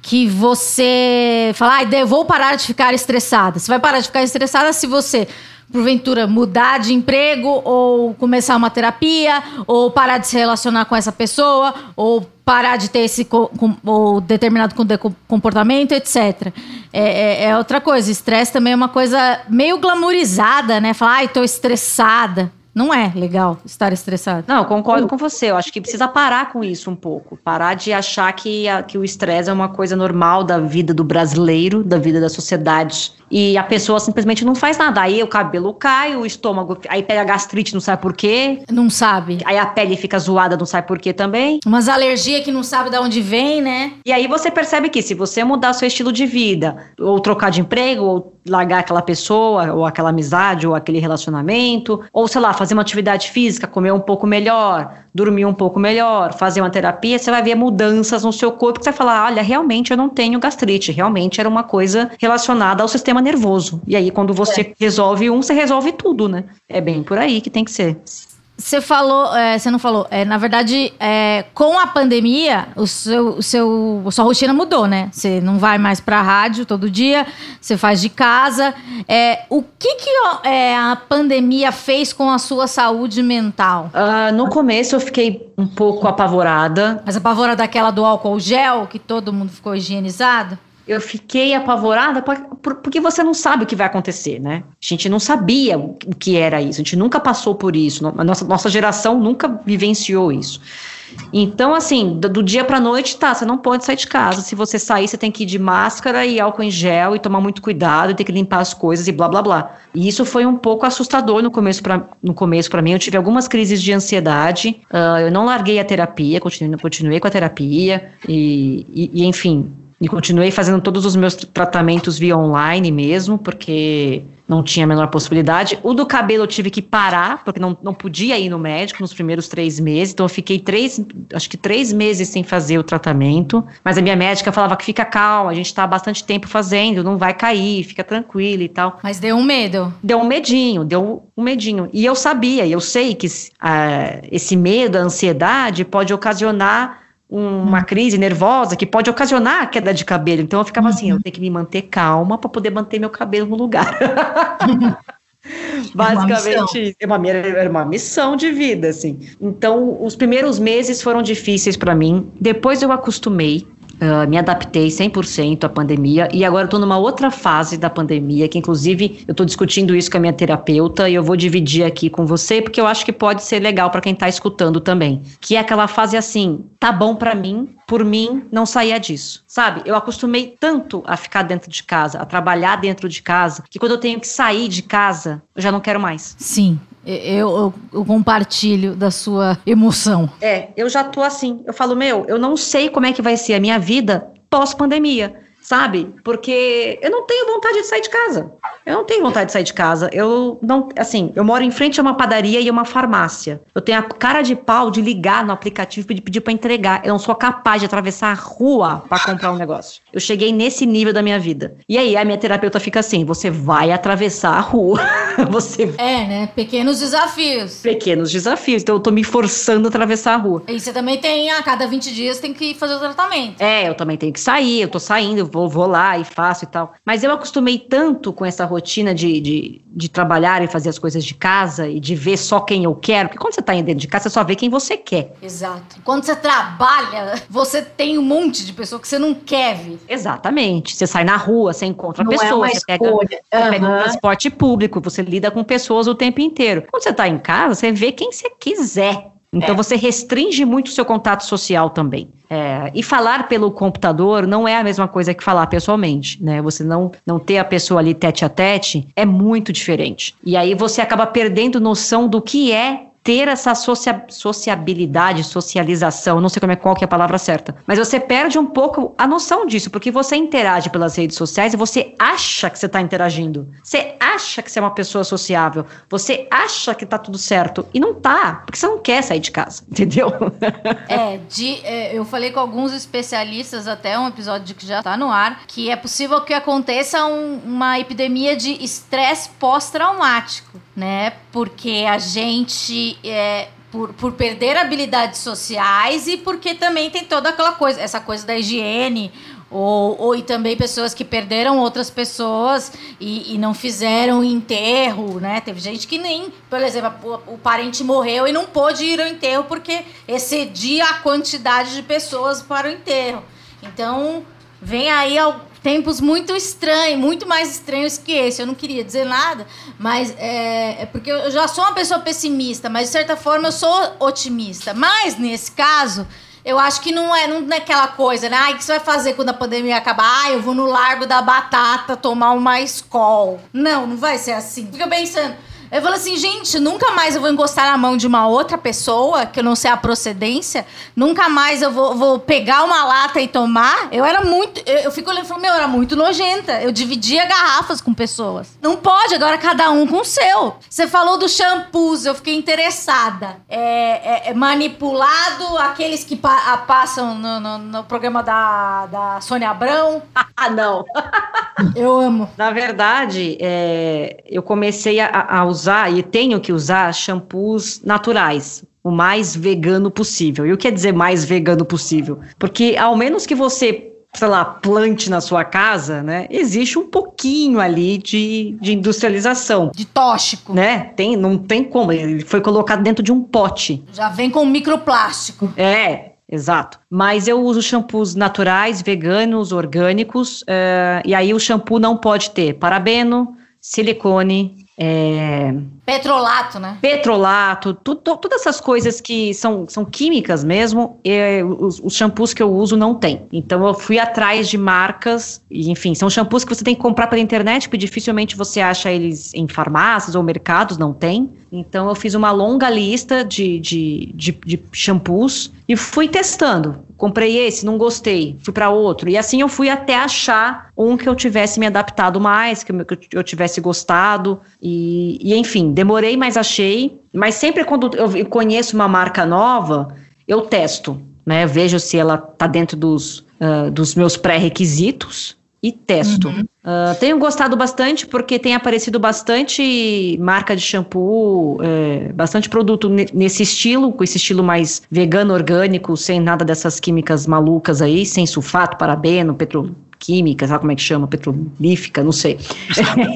Speaker 2: que você fala, ah, vou parar de ficar estressada. Você vai parar de ficar estressada se você porventura mudar de emprego ou começar uma terapia ou parar de se relacionar com essa pessoa ou parar de ter esse ou determinado comportamento, etc. É, é, é outra coisa. Estresse também é uma coisa meio glamourizada, né? Falar, ai, tô estressada. Não é legal estar estressado.
Speaker 3: Não, concordo com você. Eu acho que precisa parar com isso um pouco. Parar de achar que, a, que o estresse é uma coisa normal da vida do brasileiro, da vida da sociedade e a pessoa simplesmente não faz nada. Aí o cabelo cai, o estômago, aí pega gastrite, não sabe por quê.
Speaker 2: Não sabe.
Speaker 3: Aí a pele fica zoada, não sabe por quê também.
Speaker 2: Umas alergias que não sabe de onde vem, né?
Speaker 3: E aí você percebe que se você mudar seu estilo de vida, ou trocar de emprego, ou largar aquela pessoa, ou aquela amizade, ou aquele relacionamento, ou sei lá, fazer uma atividade física, comer um pouco melhor, dormir um pouco melhor, fazer uma terapia, você vai ver mudanças no seu corpo que você vai falar: olha, realmente eu não tenho gastrite, realmente era uma coisa relacionada ao sistema nervoso. E aí, quando você é. resolve um, você resolve tudo, né? É bem por aí que tem que ser.
Speaker 2: Você falou, é, você não falou, é, na verdade, é, com a pandemia, o seu, o seu, a sua rotina mudou, né? Você não vai mais para a rádio todo dia, você faz de casa. É, o que, que é, a pandemia fez com a sua saúde mental?
Speaker 3: Uh, no começo eu fiquei um pouco apavorada.
Speaker 2: Mas apavorada daquela do álcool gel, que todo mundo ficou higienizado?
Speaker 3: Eu fiquei apavorada porque você não sabe o que vai acontecer, né? A gente não sabia o que era isso, a gente nunca passou por isso, a nossa, nossa geração nunca vivenciou isso. Então, assim, do, do dia para noite, tá, você não pode sair de casa. Se você sair, você tem que ir de máscara e álcool em gel e tomar muito cuidado, e ter que limpar as coisas e blá blá blá. E isso foi um pouco assustador no começo para no começo para mim. Eu tive algumas crises de ansiedade. Uh, eu não larguei a terapia, continuei, continuei com a terapia e, e, e enfim, e continuei fazendo todos os meus tratamentos via online mesmo, porque não tinha a menor possibilidade. O do cabelo eu tive que parar, porque não, não podia ir no médico nos primeiros três meses. Então eu fiquei três, acho que três meses sem fazer o tratamento. Mas a minha médica falava que fica calma, a gente está há bastante tempo fazendo, não vai cair, fica tranquila e tal.
Speaker 2: Mas deu um medo.
Speaker 3: Deu um medinho, deu um medinho. E eu sabia, eu sei que uh, esse medo, a ansiedade pode ocasionar uma crise nervosa que pode ocasionar a queda de cabelo. Então eu ficava assim, eu uhum. tenho que me manter calma para poder manter meu cabelo no lugar. Basicamente, é uma, era uma missão de vida, assim. Então, os primeiros meses foram difíceis para mim. Depois eu acostumei. Uh, me adaptei 100% à pandemia e agora estou numa outra fase da pandemia, que inclusive eu estou discutindo isso com a minha terapeuta e eu vou dividir aqui com você, porque eu acho que pode ser legal para quem está escutando também. Que é aquela fase assim: tá bom para mim, por mim, não saía disso. Sabe? Eu acostumei tanto a ficar dentro de casa, a trabalhar dentro de casa, que quando eu tenho que sair de casa, eu já não quero mais.
Speaker 2: Sim. Eu, eu, eu, compartilho da sua emoção.
Speaker 3: É, eu já tô assim. Eu falo, meu, eu não sei como é que vai ser a minha vida pós-pandemia sabe? Porque eu não tenho vontade de sair de casa. Eu não tenho vontade de sair de casa. Eu não, assim, eu moro em frente a uma padaria e uma farmácia. Eu tenho a cara de pau de ligar no aplicativo e pedir para entregar. Eu não sou capaz de atravessar a rua para comprar um negócio. Eu cheguei nesse nível da minha vida. E aí a minha terapeuta fica assim: você vai atravessar a rua. você
Speaker 2: É, né? Pequenos desafios.
Speaker 3: Pequenos desafios. Então eu tô me forçando a atravessar a rua.
Speaker 2: E você também tem, a cada 20 dias tem que fazer o tratamento.
Speaker 3: É, eu também tenho que sair, eu tô saindo, eu vou, vou lá e faço e tal. Mas eu acostumei tanto com essa rotina de, de, de trabalhar e fazer as coisas de casa e de ver só quem eu quero, porque quando você tá dentro de casa, você só vê quem você quer.
Speaker 2: Exato. Quando você trabalha, você tem um monte de pessoa que você não quer ver.
Speaker 3: Exatamente. Você sai na rua, você encontra
Speaker 2: não
Speaker 3: pessoas,
Speaker 2: é
Speaker 3: você, pega,
Speaker 2: uhum.
Speaker 3: você pega um transporte público, você lida com pessoas o tempo inteiro. Quando você tá em casa, você vê quem você quiser. Então é. você restringe muito o seu contato social também. É, e falar pelo computador não é a mesma coisa que falar pessoalmente, né? Você não, não ter a pessoa ali tete a tete é muito diferente. E aí você acaba perdendo noção do que é ter essa socia sociabilidade, socialização, não sei como é qual que é a palavra certa, mas você perde um pouco a noção disso, porque você interage pelas redes sociais e você acha que você está interagindo. Você acha que você é uma pessoa sociável, você acha que tá tudo certo e não tá, porque você não quer sair de casa, entendeu?
Speaker 2: É, de, é, eu falei com alguns especialistas até um episódio que já tá no ar, que é possível que aconteça um, uma epidemia de estresse pós-traumático, né? Porque a gente é, por, por perder habilidades sociais e porque também tem toda aquela coisa, essa coisa da higiene, ou, ou e também pessoas que perderam outras pessoas e, e não fizeram enterro, né? Teve gente que nem, por exemplo, o, o, parente morreu e não pôde ir ao enterro porque excedia a quantidade de pessoas para o enterro. Então, vem aí tempos muito estranhos, muito mais estranhos que esse. Eu não queria dizer nada, mas é, é, porque eu já sou uma pessoa pessimista, mas de certa forma eu sou otimista. Mas nesse caso, eu acho que não é, não é aquela coisa, né? Ai, o que você vai fazer quando a pandemia acabar? Ah, eu vou no Largo da Batata tomar uma escola. Não, não vai ser assim. Fica pensando. Eu falo assim, gente, nunca mais eu vou encostar na mão de uma outra pessoa, que eu não sei a procedência, nunca mais eu vou, vou pegar uma lata e tomar. Eu era muito. Eu, eu fico olhando e falo, meu, eu era muito nojenta. Eu dividia garrafas com pessoas. Não pode, agora cada um com o seu. Você falou do shampoos, eu fiquei interessada. É, é, é manipulado aqueles que pa passam no, no, no, programa da, da Sônia Abrão.
Speaker 3: ah, não.
Speaker 2: eu amo.
Speaker 3: Na verdade, é, eu comecei a, a usar usar e tenho que usar shampoos naturais, o mais vegano possível. E o que quer dizer mais vegano possível? Porque ao menos que você sei lá, plante na sua casa, né? Existe um pouquinho ali de, de industrialização.
Speaker 2: De tóxico.
Speaker 3: Né? Tem, não tem como. Ele foi colocado dentro de um pote.
Speaker 2: Já vem com microplástico.
Speaker 3: É, Exato. Mas eu uso shampoos naturais, veganos, orgânicos, uh, e aí o shampoo não pode ter parabeno, silicone, é,
Speaker 2: Petrolato, né?
Speaker 3: Petrolato, tu, tu, todas essas coisas que são, são químicas mesmo, e, os, os, shampoos que eu uso não tem. Então eu fui atrás de marcas, e, enfim, são shampoos que você tem que comprar pela internet, porque dificilmente você acha eles em farmácias ou mercados, não tem. Então eu fiz uma longa lista de, de, de, de shampoos e fui testando. Comprei esse, não gostei, fui para outro. E assim eu fui até achar um que eu tivesse me adaptado mais, que eu, tivesse gostado. E, e, enfim, demorei, mas achei. Mas sempre quando eu conheço uma marca nova, eu testo. Né? Eu vejo se ela está dentro dos, uh, dos meus pré-requisitos e testo. Uhum. Uh, tenho gostado bastante porque tem aparecido bastante marca de shampoo, é, bastante produto nesse estilo, com esse estilo mais vegano, orgânico, sem nada dessas químicas malucas aí, sem sulfato, parabeno, petro, química, sabe como é que chama? Petrolífica, não sei.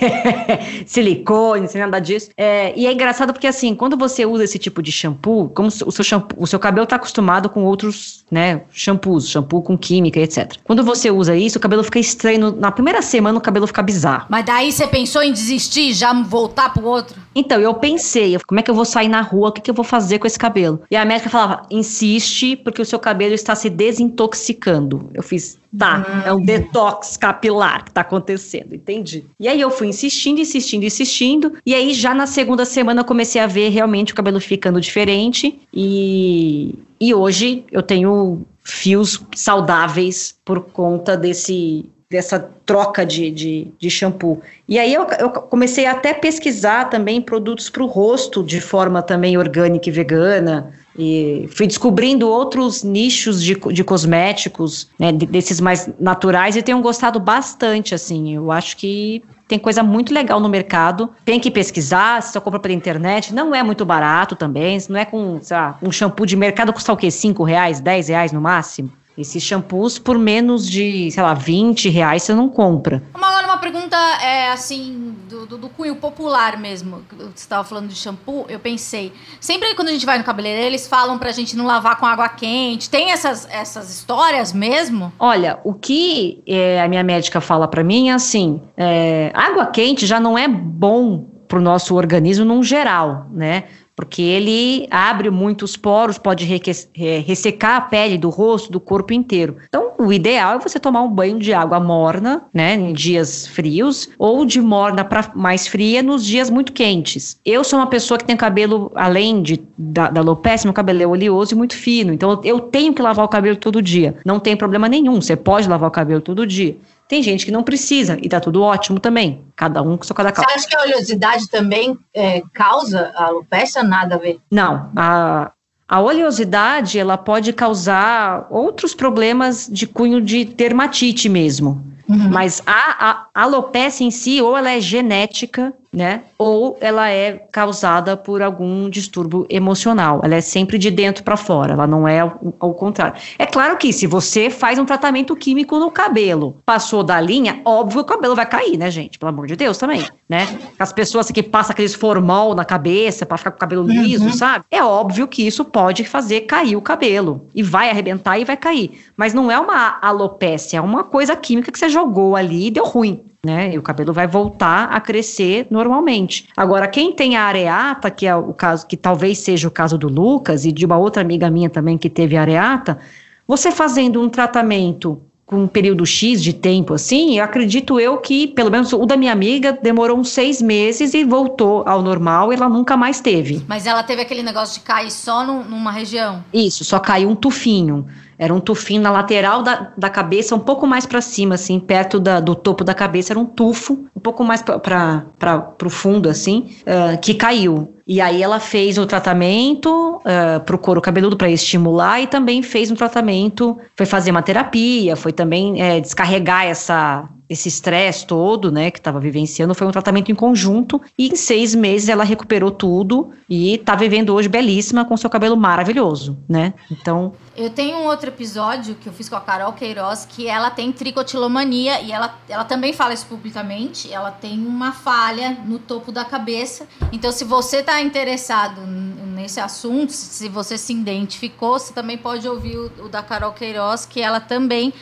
Speaker 3: Silicone, sem nada disso. É, e é engraçado porque, assim, quando você usa esse tipo de shampoo, como o seu, shampoo, o seu cabelo está acostumado com outros, né, shampoos, shampoo com química, etc. Quando você usa isso, o cabelo fica estranho. Na primeira semana, o cabelo fica bizarro.
Speaker 2: Mas daí você pensou em desistir, já voltar pro outro?
Speaker 3: Então, eu pensei, como é que eu vou sair na rua, o que, que eu vou fazer com esse cabelo? E a médica falava, insiste, porque o seu cabelo está se desintoxicando. Eu fiz, tá, hum. é um detox capilar que tá acontecendo, entendi. E aí eu fui insistindo, insistindo, insistindo, e aí já na segunda semana eu comecei a ver realmente o cabelo ficando diferente, e, e hoje eu tenho fios saudáveis por conta desse dessa troca de, de, de, shampoo. E aí eu, eu comecei até a pesquisar também produtos para o rosto de forma também orgânica e vegana. E fui descobrindo outros nichos de, de cosméticos, né, desses mais naturais, e tenho gostado bastante, assim. Eu acho que tem coisa muito legal no mercado. Tem que pesquisar, se só compra pela internet. Não é muito barato também. Não é com, sei lá, um shampoo de mercado custa o quê? 5 reais, 10 reais no máximo? Esses shampoos, por menos de, sei lá, 20 reais, você não compra.
Speaker 2: Uma, uma pergunta, é, assim, do, do, do cunho popular mesmo. Você estava falando de shampoo, eu pensei. Sempre quando a gente vai no cabeleireiro, eles falam pra gente não lavar com água quente. Tem essas, essas histórias mesmo?
Speaker 3: Olha, o que é, a minha médica fala pra mim é assim: é, água quente já não é bom pro nosso organismo num geral, né? Porque ele abre muitos poros, pode ressecar a pele do rosto, do corpo inteiro. Então, o ideal é você tomar um banho de água morna, né, em dias frios, ou de morna para mais fria nos dias muito quentes. Eu sou uma pessoa que tem cabelo, além de, da, da alopecia, meu cabelo é oleoso e muito fino, então eu tenho que lavar o cabelo todo dia. Não tem problema nenhum, você pode lavar o cabelo todo dia. Tem gente que não precisa e tá tudo ótimo também. Cada um com seu cada
Speaker 4: causa. Você acha que a oleosidade também é, causa a alopecia? Nada a ver?
Speaker 3: Não. A, a oleosidade ela pode causar outros problemas de cunho de dermatite mesmo. Uhum. Mas a, a alopecia em si, ou ela é genética, né? Ou ela é causada por algum distúrbio emocional. Ela é sempre de dentro para fora, ela não é ao, contrário. É claro que se você faz um tratamento químico no cabelo, passou da linha, óbvio que o cabelo vai cair, né, gente? Pelo amor de Deus também, né? As pessoas que passam aqueles formol na cabeça para ficar com o cabelo liso, uhum. sabe? É óbvio que isso pode fazer cair o cabelo e vai arrebentar e vai cair. Mas não é uma alopécia, é uma coisa química que você jogou ali e deu ruim né? E o cabelo vai voltar a crescer normalmente. Agora, quem tem a areata, que é o caso que talvez seja o caso do Lucas e de uma outra amiga minha também que teve areata, você fazendo um tratamento com um período X de tempo assim, acredito eu que, pelo menos o da minha amiga, demorou uns seis meses e voltou ao normal e ela nunca mais teve.
Speaker 2: Mas ela teve aquele negócio de cair só numa região?
Speaker 3: Isso, só caiu um tufinho. Era um tufinho na lateral da, da cabeça, um pouco mais para cima, assim, perto da, do topo da cabeça, era um tufo, um pouco mais para o fundo, assim, uh, que caiu. E aí ela fez o tratamento uh, pro couro cabeludo para estimular e também fez um tratamento, foi fazer uma terapia, foi também é, descarregar essa esse estresse todo, né, que estava vivenciando, foi um tratamento em conjunto e em seis meses ela recuperou tudo e está vivendo hoje belíssima com seu cabelo maravilhoso, né? Então.
Speaker 2: Eu tenho um outro episódio que eu fiz com a Carol Queiroz que ela tem tricotilomania e ela, ela também fala isso publicamente. Ela tem uma falha no topo da cabeça. Então, se você está interessado nesse assunto, se você se identificou, você também pode ouvir o, o da Carol Queiroz, que ela também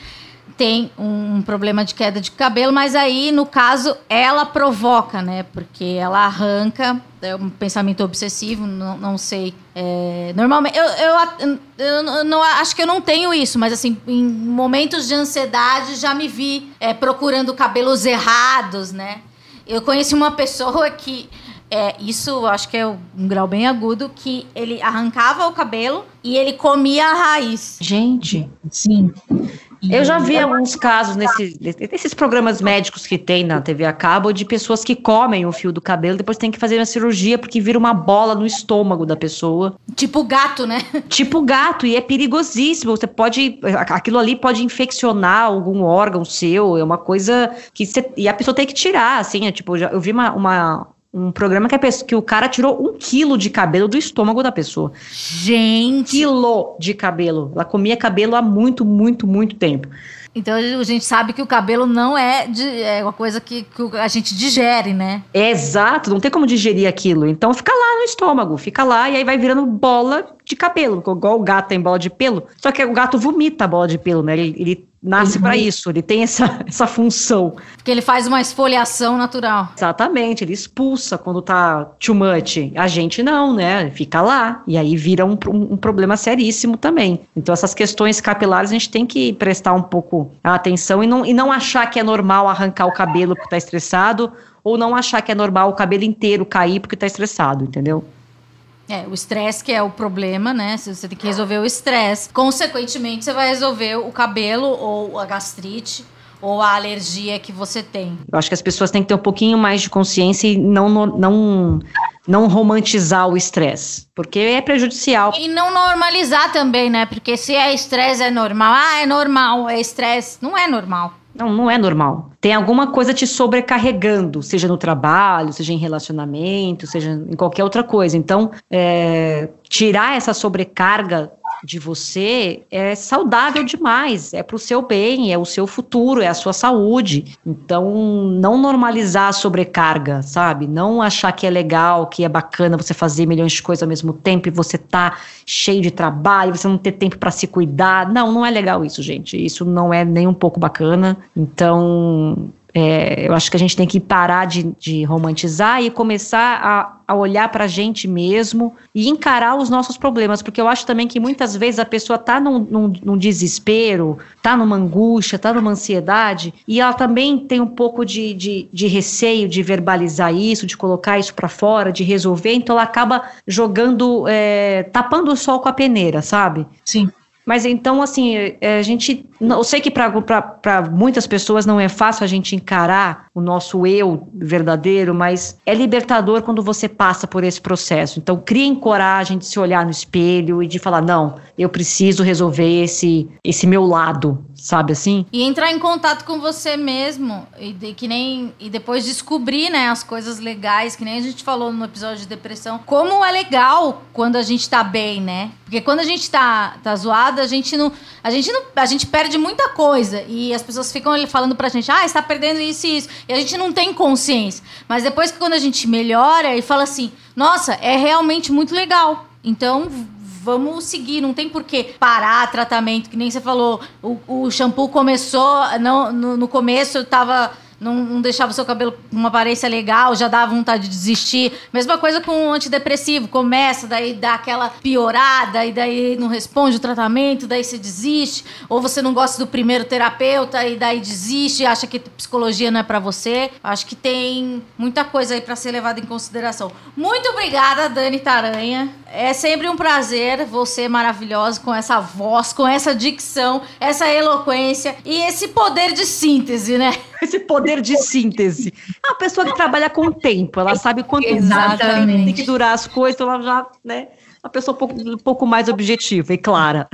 Speaker 2: tem um problema de queda de cabelo, mas aí, no caso, ela provoca, né? Porque ela arranca, é um pensamento obsessivo, não, não sei. É, normalmente, eu, eu, eu, não, acho que eu não tenho isso, mas assim, em momentos de ansiedade já me vi é, procurando cabelos errados, né? Eu conheci uma pessoa que. É, isso acho que é um grau bem agudo, que ele arrancava o cabelo e ele comia a raiz.
Speaker 3: Gente. Sim. Eu já vi alguns casos nesse, nesses programas médicos que tem na TV a cabo de pessoas que comem o fio do cabelo depois tem que fazer uma cirurgia porque vira uma bola no estômago da pessoa.
Speaker 2: Tipo gato, né?
Speaker 3: Tipo gato, e é perigosíssimo. Você pode. Aquilo ali pode infeccionar algum órgão seu, é uma coisa que você. E a pessoa tem que tirar, assim. É tipo, eu vi uma, uma um programa que, pessoa, que, o cara tirou um quilo de cabelo do estômago da pessoa.
Speaker 2: Gente!
Speaker 3: Quilo de cabelo. Ela comia cabelo há muito, muito, muito tempo.
Speaker 2: Então a gente sabe que o cabelo não é, de, é uma coisa que, que, a gente digere, né?
Speaker 3: Exato, não tem como digerir aquilo. Então fica lá no estômago, fica lá e aí vai virando bola de cabelo, igual o gato tem bola de pelo. Só que o gato vomita a bola de pelo, né? Ele, ele nasce para isso, ele tem essa, essa função.
Speaker 2: Porque ele faz uma esfoliação natural.
Speaker 3: Exatamente, ele expulsa quando tá too much. A gente não, né? Fica lá. E aí vira um, um, um problema seríssimo também. Então, essas questões capilares a gente tem que prestar um pouco atenção e não, e não achar que é normal arrancar o cabelo porque tá estressado, ou não achar que é normal o cabelo inteiro cair porque tá estressado, entendeu?
Speaker 2: É, o estresse que é o problema, né? Você tem que resolver o estresse. Consequentemente, você vai resolver o cabelo ou a gastrite ou a alergia que você tem.
Speaker 3: Eu acho que as pessoas têm que ter um pouquinho mais de consciência e não, não, não romantizar o estresse, porque é prejudicial.
Speaker 2: E não normalizar também, né? Porque se é estresse é normal, ah, é normal, é estresse, não é normal.
Speaker 3: Não, não é normal. Tem alguma coisa te sobrecarregando, seja no trabalho, seja em relacionamento, seja em qualquer outra coisa. Então, é, tirar essa sobrecarga de você é saudável demais, é para o seu bem, é o seu futuro, é a sua saúde. Então, não normalizar a sobrecarga, sabe? Não achar que é legal, que é bacana você fazer milhões de coisas ao mesmo tempo e você tá cheio de trabalho, você não ter tempo para se cuidar. Não, não é legal isso, gente. Isso não é nem um pouco bacana. Então, é, eu acho que a gente tem que parar de, de romantizar e começar a, a olhar para a gente mesmo e encarar os nossos problemas, porque eu acho também que muitas vezes a pessoa está num, num, num, desespero, está numa angústia, está numa ansiedade, e ela também tem um pouco de, de, de receio de verbalizar isso, de colocar isso para fora, de resolver, então ela acaba jogando, é, tapando o sol com a peneira, sabe?
Speaker 2: Sim.
Speaker 3: Mas então, assim, é, a gente. Eu sei que para muitas pessoas não é fácil a gente encarar o nosso eu verdadeiro, mas é libertador quando você passa por esse processo. Então, criem coragem de se olhar no espelho e de falar: não, eu preciso resolver esse, esse meu lado, sabe assim?
Speaker 2: E entrar em contato com você mesmo e, de, que nem, e depois descobrir né, as coisas legais, que nem a gente falou no episódio de depressão. Como é legal quando a gente tá bem, né? Porque quando a gente tá, tá zoado, a gente não. A gente não. A gente perde muita coisa. E as pessoas ficam falando pra gente, ah, está perdendo isso e isso. E a gente não tem consciência. Mas depois que quando a gente melhora e fala assim, nossa, é realmente muito legal. Então, vamos seguir, não tem por que parar tratamento, que nem você falou, o, o shampoo começou, não, no, no começo eu tava não, não deixava o seu cabelo com uma aparência legal, já dava vontade de desistir. Mesma coisa com o antidepressivo, começa, daí dá aquela piorada, e daí não responde o tratamento, daí você desiste. Ou você não gosta do primeiro terapeuta e daí desiste, acha que psicologia não é para você. Acho que tem muita coisa aí para ser levada em consideração. Muito obrigada, Dani Taranha. É sempre um prazer, você maravilhosa, com essa voz, com essa dicção, essa eloquência e esse poder de síntese, né?
Speaker 3: Esse poder de síntese. É uma pessoa que trabalha com o tempo, ela sabe quanto
Speaker 2: Exatamente.
Speaker 3: tem que durar as coisas, ela já, né? uma pessoa um pouco, um pouco mais objetiva e clara.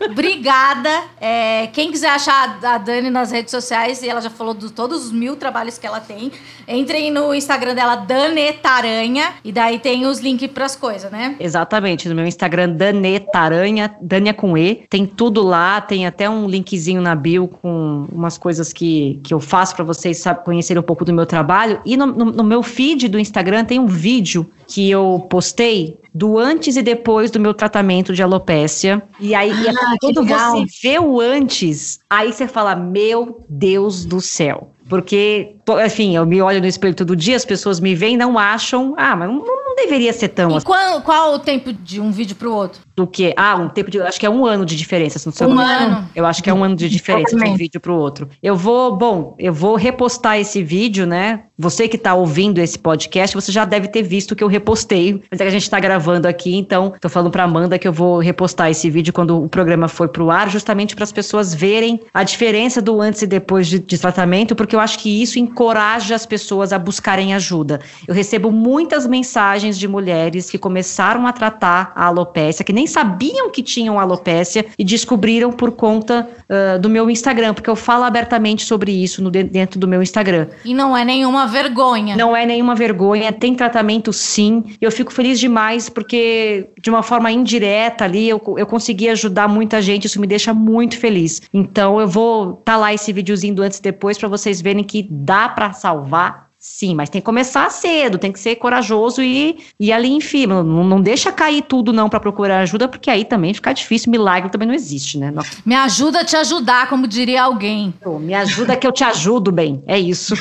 Speaker 2: Obrigada. É, quem quiser achar a Dani nas redes sociais, e ela já falou de todos os mil trabalhos que ela tem, entrem no Instagram dela, Danetaranha, e daí tem os links para as coisas, né?
Speaker 3: Exatamente. No meu Instagram, Danetaranha, Dania com E. Tem tudo lá, tem até um linkzinho na bio com umas coisas que, que eu faço para vocês sabe, conhecerem um pouco do meu trabalho. E no, no, no meu feed do Instagram tem um vídeo que eu postei do antes e depois do meu tratamento de alopécia. E aí, ah, quando você vê o antes, aí você fala: Meu Deus do céu. Porque, enfim, eu me olho no espelho todo dia, as pessoas me veem e não acham, ah, mas não, não deveria ser tão
Speaker 2: e assim. Qual, qual o tempo de um vídeo pro outro?
Speaker 3: Do que? Ah, um tempo de. Acho que é um ano de diferença, se não sei
Speaker 2: Um ano.
Speaker 3: Eu acho que é um ano de diferença de um vídeo pro outro. Eu vou, bom, eu vou repostar esse vídeo, né? Você que tá ouvindo esse podcast, você já deve ter visto que eu repostei. Mas é que a gente tá gravando aqui, então tô falando pra Amanda que eu vou repostar esse vídeo quando o programa for pro ar, justamente para as pessoas verem a diferença do antes e depois de, de tratamento, porque eu acho que isso encoraja as pessoas a buscarem ajuda. Eu recebo muitas mensagens de mulheres que começaram a tratar a alopécia, que nem sabiam que tinham alopécia e descobriram por conta uh, do meu Instagram, porque eu falo abertamente sobre isso no, dentro do meu Instagram.
Speaker 2: E não é nenhuma vergonha.
Speaker 3: Não é nenhuma vergonha, tem tratamento sim. Eu fico feliz demais porque, de uma forma indireta ali, eu, eu consegui ajudar muita gente, isso me deixa muito feliz. Então eu vou tá lá esse videozinho do antes e depois para vocês verem que dá para salvar Sim, mas tem que começar cedo, tem que ser corajoso e ir ali em cima. Não, não deixa cair tudo não para procurar ajuda, porque aí também fica difícil, milagre também não existe, né? Não.
Speaker 2: Me ajuda a te ajudar, como diria alguém.
Speaker 3: Pô, me ajuda que eu te ajudo bem, é isso.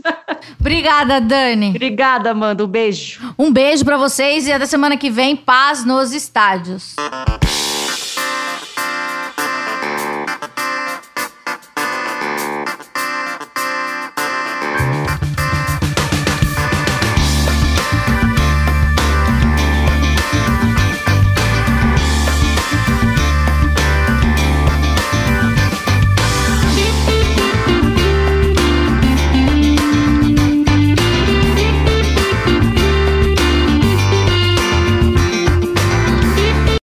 Speaker 2: Obrigada, Dani.
Speaker 3: Obrigada, Amanda, um beijo.
Speaker 2: Um beijo para vocês e até semana que vem, paz nos estádios.